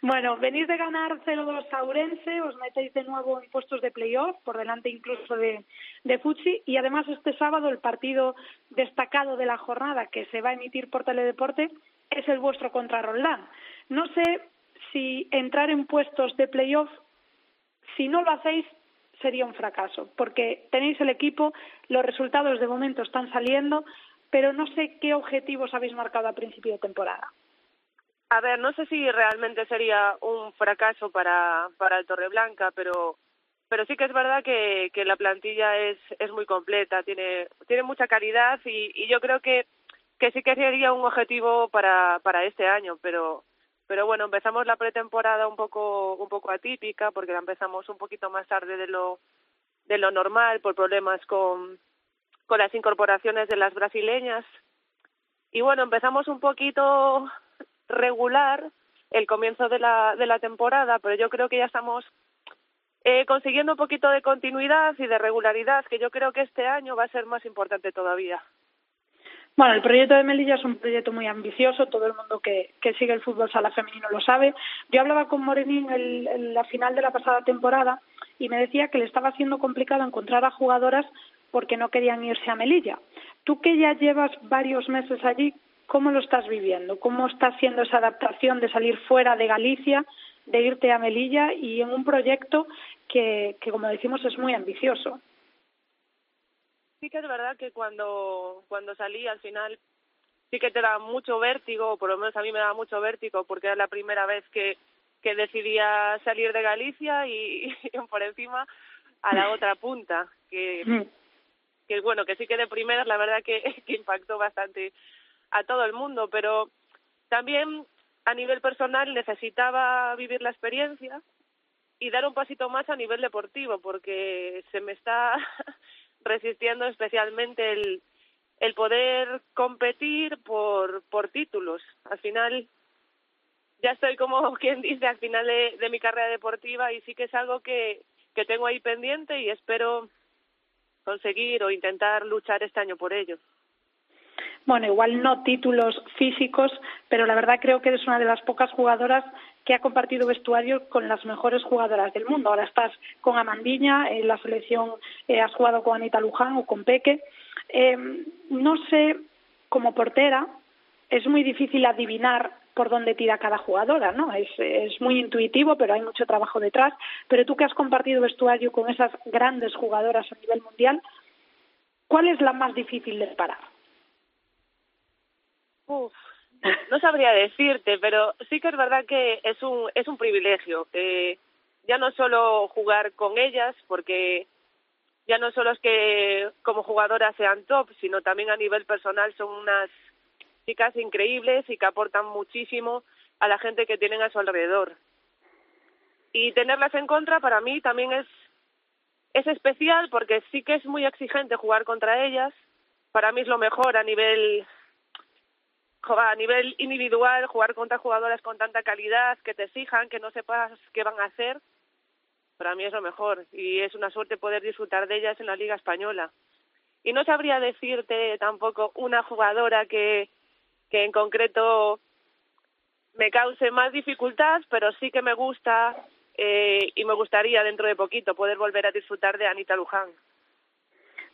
Bueno, venís de ganar 0-2 a Urense, os metéis de nuevo en puestos de playoff, por delante incluso de, de Futsi, y además este sábado el partido destacado de la jornada que se va a emitir por Teledeporte es el vuestro contra Roldán. No sé si entrar en puestos de playoff, si no lo hacéis, sería un fracaso, porque tenéis el equipo, los resultados de momento están saliendo, pero no sé qué objetivos habéis marcado a principio de temporada. A ver, no sé si realmente sería un fracaso para, para el Torreblanca, pero pero sí que es verdad que, que la plantilla es, es muy completa, tiene, tiene mucha calidad y, y yo creo que, que sí que sería un objetivo para, para este año, pero pero bueno, empezamos la pretemporada un poco un poco atípica porque la empezamos un poquito más tarde de lo de lo normal por problemas con con las incorporaciones de las brasileñas. Y bueno, empezamos un poquito regular el comienzo de la, de la temporada, pero yo creo que ya estamos eh, consiguiendo un poquito de continuidad y de regularidad, que yo creo que este año va a ser más importante todavía. Bueno, el proyecto de Melilla es un proyecto muy ambicioso, todo el mundo que, que sigue el fútbol sala femenino lo sabe. Yo hablaba con Morenín en, la final de la pasada temporada y me decía que le estaba siendo complicado encontrar a jugadoras porque no querían irse a Melilla. Tú que ya llevas varios meses allí, ¿cómo lo estás viviendo? ¿Cómo está siendo esa adaptación de salir fuera de Galicia, de irte a Melilla y en un proyecto que, que como decimos, es muy ambicioso? Sí que es verdad que cuando, cuando salí al final sí que te da mucho vértigo, por lo menos a mí me daba mucho vértigo, porque era la primera vez que, que decidía salir de Galicia y, (laughs) por encima a la otra punta, que, que bueno, que sí que de primeras la verdad (laughs) que impactó bastante a todo el mundo, pero también a nivel personal necesitaba vivir la experiencia y dar un pasito más a nivel deportivo, porque se me está (laughs) resistiendo especialmente el, el poder competir por, por títulos. Al final, ya estoy como (laughs) quien dice al final de, mi carrera deportiva y sí que es algo que, que tengo ahí pendiente y espero conseguir o intentar luchar este año por ello. Bueno, igual no títulos físicos, pero la verdad creo que eres una de las pocas jugadoras que ha compartido vestuario con las mejores jugadoras del mundo. Ahora estás con Amandiña, en la selección eh, has jugado con Anita Luján o con Peque. Eh, no sé, como portera, es muy difícil adivinar por dónde tira cada jugadora, ¿no? Es, es muy intuitivo, pero hay mucho trabajo detrás. Pero tú que has compartido vestuario con esas grandes jugadoras a nivel mundial, ¿cuál es la más difícil de parar? Uf, (laughs) no sabría decirte, pero sí que es verdad que es un es un privilegio. Eh, ya no solo jugar con ellas, porque ya no solo es que como jugadoras sean top, sino también a nivel personal son unas chicas increíbles y que aportan muchísimo a la gente que tienen a su alrededor. Y tenerlas en contra para mí también es es especial porque sí que es muy exigente jugar contra ellas. Para mí es lo mejor a nivel a nivel individual, jugar contra jugadoras con tanta calidad, que te exijan, que no sepas qué van a hacer, para mí es lo mejor y es una suerte poder disfrutar de ellas en la Liga Española. Y no sabría decirte tampoco una jugadora que, que en concreto me cause más dificultad, pero sí que me gusta eh, y me gustaría dentro de poquito poder volver a disfrutar de Anita Luján.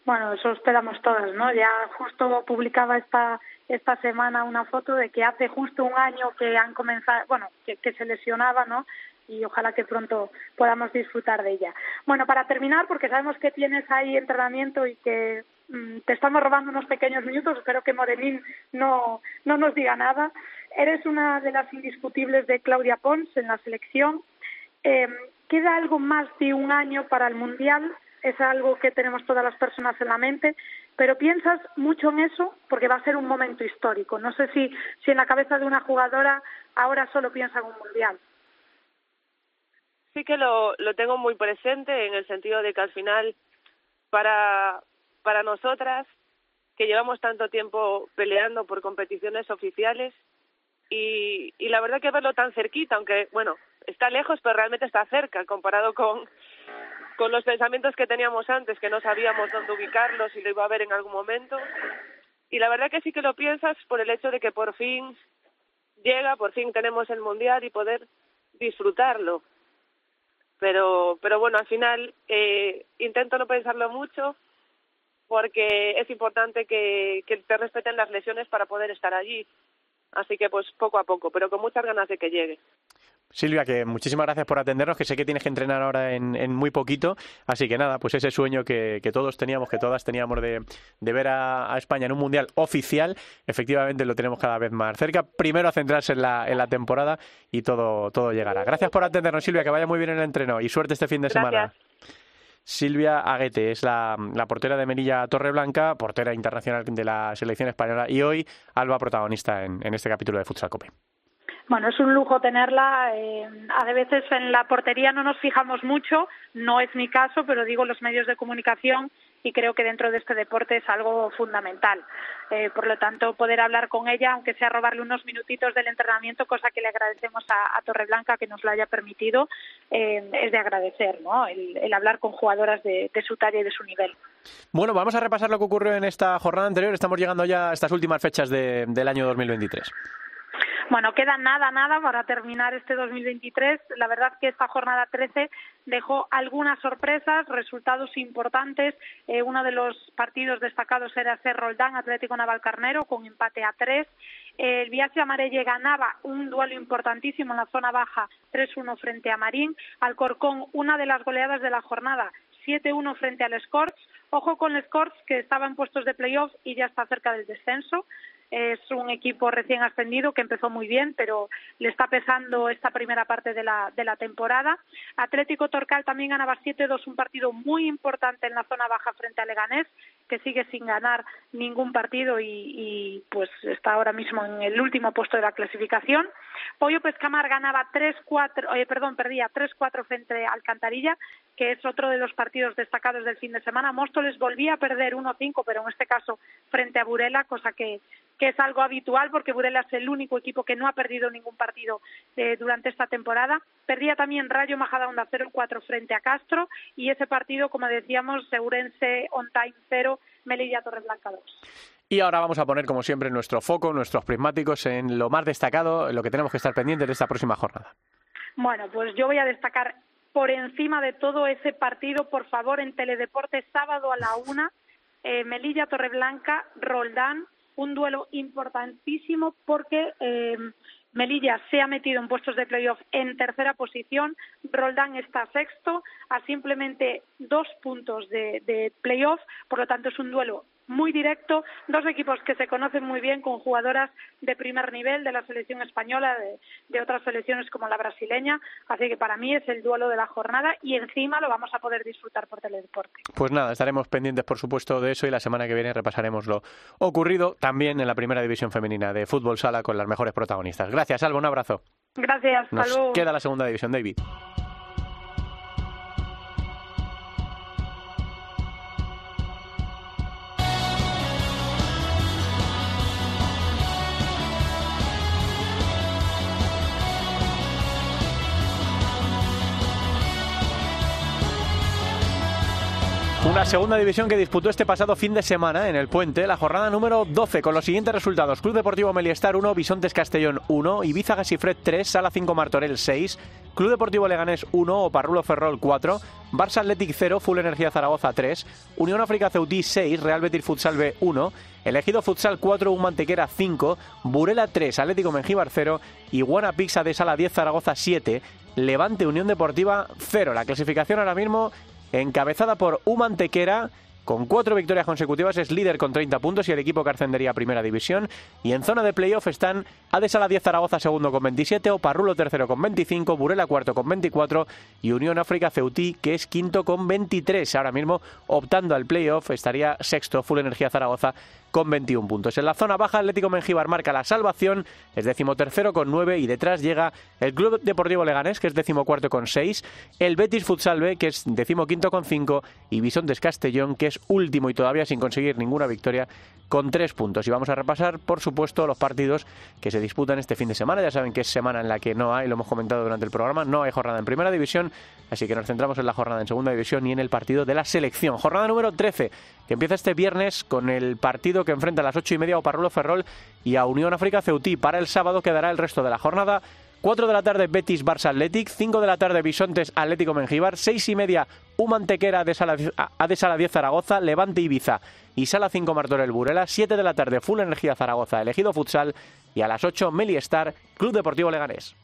Bueno, eso esperamos todas, ¿no? Ya justo publicaba esta esta semana una foto de que hace justo un año que han comenzado, bueno, que, que se lesionaba, ¿no? y ojalá que pronto podamos disfrutar de ella. Bueno, para terminar, porque sabemos que tienes ahí entrenamiento y que mm, te estamos robando unos pequeños minutos, espero que Morenín no, no nos diga nada. Eres una de las indiscutibles de Claudia Pons en la selección. Eh, ¿Queda algo más de un año para el Mundial? Es algo que tenemos todas las personas en la mente, pero piensas mucho en eso porque va a ser un momento histórico. No sé si, si en la cabeza de una jugadora ahora solo piensa en un Mundial sí que lo, tengo muy presente en el sentido de que al final para, para nosotras que llevamos tanto tiempo peleando por competiciones oficiales y, y la verdad que verlo tan cerquita, aunque bueno, está lejos pero realmente está cerca comparado con, con los pensamientos que teníamos antes, que no sabíamos dónde ubicarlos y lo iba a ver en algún momento. Y la verdad que sí que lo piensas por el hecho de que por fin llega, por fin tenemos el Mundial y poder disfrutarlo. Pero pero bueno al final eh, intento no pensarlo mucho porque es importante que, que te respeten las lesiones para poder estar allí. Así que pues poco a poco pero con muchas ganas de que llegue Silvia, que muchísimas gracias por atendernos, que sé que tienes que entrenar ahora en, en muy poquito, así que nada, pues ese sueño que, que todos teníamos, que todas teníamos de, de ver a, a, España en un mundial oficial, efectivamente lo tenemos cada vez más cerca. Primero a centrarse en la, en la temporada y todo, todo llegará. Gracias por atendernos, Silvia, que vaya muy bien en el entreno y suerte este fin de Gracias. semana. Silvia Aguete es la, la, portera de Melilla Torreblanca, portera internacional de la selección española y hoy Alba protagonista en, en este capítulo de Futsal Cope. Bueno, es un lujo tenerla. Eh, a veces en la portería no nos fijamos mucho, no es mi caso, pero digo los medios de comunicación y creo que dentro de este deporte es algo fundamental. Eh, por lo tanto, poder hablar con ella, aunque sea robarle unos minutitos del entrenamiento, cosa que le agradecemos a, Torreblanca que nos lo haya permitido, eh, es de agradecer, ¿no? El, el hablar con jugadoras de, de su talla y de su nivel. Bueno, vamos a repasar lo que ocurrió en esta jornada anterior. Estamos llegando ya a estas últimas fechas de- del año 2023. Bueno, queda nada, nada para terminar este 2023. La verdad que esta jornada 13 dejó algunas sorpresas, resultados importantes. Eh, uno de los partidos destacados era ese Roldán Atlético Navalcarnero con empate a tres. El Viaje Amarelle ganaba un duelo importantísimo en la zona baja 3-1 frente a Marín. Alcorcón, una de las goleadas de la jornada, 7-1 frente al Scorch. Ojo con el Scorch que estaba en puestos de playoff y ya está cerca del descenso. Es un equipo recién ascendido que empezó muy bien, pero le está pesando esta primera parte de la, de la temporada. Atlético Torcal también ganaba 7-2, un partido muy importante en la zona baja frente a Leganés, que sigue sin ganar ningún partido y, pues está ahora mismo en el último puesto de la clasificación. Pollo Pescamar ganaba 3-4, eh, perdón, perdía 3-4 frente a Alcantarilla, que es otro de los partidos destacados del fin de semana. Móstoles volvía a perder 1-5, pero en este caso frente a Burela, cosa que, que es algo habitual porque Burela es el único equipo que no ha perdido ningún partido eh, durante esta temporada. Perdía también Rayo Majadahonda 0-4 frente a Castro y ese partido, como decíamos, Seurense on time 0, Melilla Torreblanca 2. Y ahora vamos a poner, como siempre, nuestro foco, nuestros prismáticos en lo más destacado, en lo que tenemos que estar pendientes de esta próxima jornada. Bueno, pues yo voy a destacar por encima de todo ese partido, por favor, en Teledeporte, sábado a la una, eh, Melilla Torreblanca, Roldán, un duelo importantísimo porque eh, Melilla se ha metido en puestos de playoff en tercera posición, Roldán está sexto, a simplemente dos puntos de, de playoff, por lo tanto es un duelo muy directo, dos equipos que se conocen muy bien con jugadoras de primer nivel de la selección española, de, de, otras selecciones como la brasileña, así que para mí es el duelo de la jornada y encima lo vamos a poder disfrutar por Teledeporte. Pues nada, estaremos pendientes por supuesto de eso y la semana que viene repasaremos lo ocurrido también en la primera división femenina de fútbol sala con las mejores protagonistas. Gracias, Alba, un abrazo. Gracias, Nos queda la segunda división, David. Una segunda división que disputó este pasado fin de semana en el Puente, la jornada número 12, con los siguientes resultados. Club Deportivo Meliestar 1, Bisontes Castellón 1, Ibiza Gasifred 3, Sala 5 Martorell 6, Club Deportivo Leganés 1, Oparrulo Ferrol 4, Barça Athletic 0, Full Energía Zaragoza 3, Unión África Ceutí 6, Real Betis Futsal B 1, Elegido Futsal 4, Un Mantequera 5, Burela 3, Atlético Mengíbar 0 y Buena Pizza de Sala 10 Zaragoza 7, Levante Unión Deportiva 0. La clasificación ahora mismo encabezada por Humantequera, con cuatro victorias consecutivas, es líder con 30 puntos y el equipo que ascendería a Primera División. Y en zona de playoff están Adesala 10 Zaragoza segundo con 27, Oparrulo tercero con 25, Burela cuarto con 24 y Unión África Ceutí que es quinto con 23. Ahora mismo optando al playoff estaría sexto Full Energía Zaragoza con 21 puntos. En la zona baja Atlético Mengíbar marca la salvación, es decimotercero con 9 y detrás llega el Club Deportivo Leganés que es decimocuarto con 6, el Betis Futsal B que es decimoquinto con 5 y Bisontes Castellón que es último y todavía sin conseguir ninguna victoria con 3 puntos. Y vamos a repasar, por supuesto, los partidos que se disputan este fin de semana. Ya saben que es semana en la que no hay, lo hemos comentado durante el programa, no hay jornada en primera división, así que nos centramos en la jornada en segunda división y en el partido de la selección. Jornada número 13, que empieza este viernes con el partido que enfrenta a las ocho y media a Ferrol y a Unión África Ceutí. Para el sábado quedará el resto de la jornada. 4 de la tarde Betis Barça Athletic, 5 de la tarde Bisontes Atlético Mengíbar, 6 y media Humantequera a de Sala 10 Zaragoza, Levante Ibiza y Sala 5 Martorell Burela, 7 de la tarde Full Energía Zaragoza, Elegido Futsal y a las 8 Meliestar, Club Deportivo Leganés.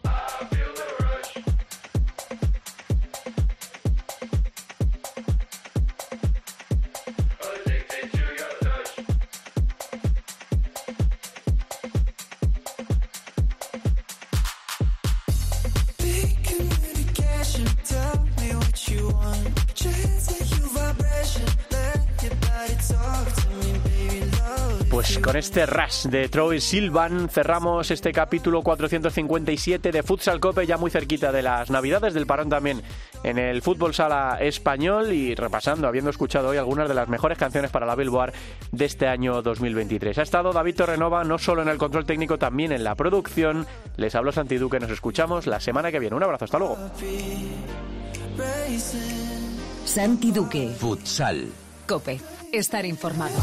Con este rush de Troy Silvan cerramos este capítulo 457 de Futsal Cope, ya muy cerquita de las Navidades, del parón también en el fútbol sala español y repasando, habiendo escuchado hoy algunas de las mejores canciones para la Billboard de este año 2023. Ha estado David Torrenova no solo en el control técnico, también en la producción. Les habló Santi Duque, nos escuchamos la semana que viene. Un abrazo, hasta luego. Santi Duque. Futsal. Cope. Estar informado.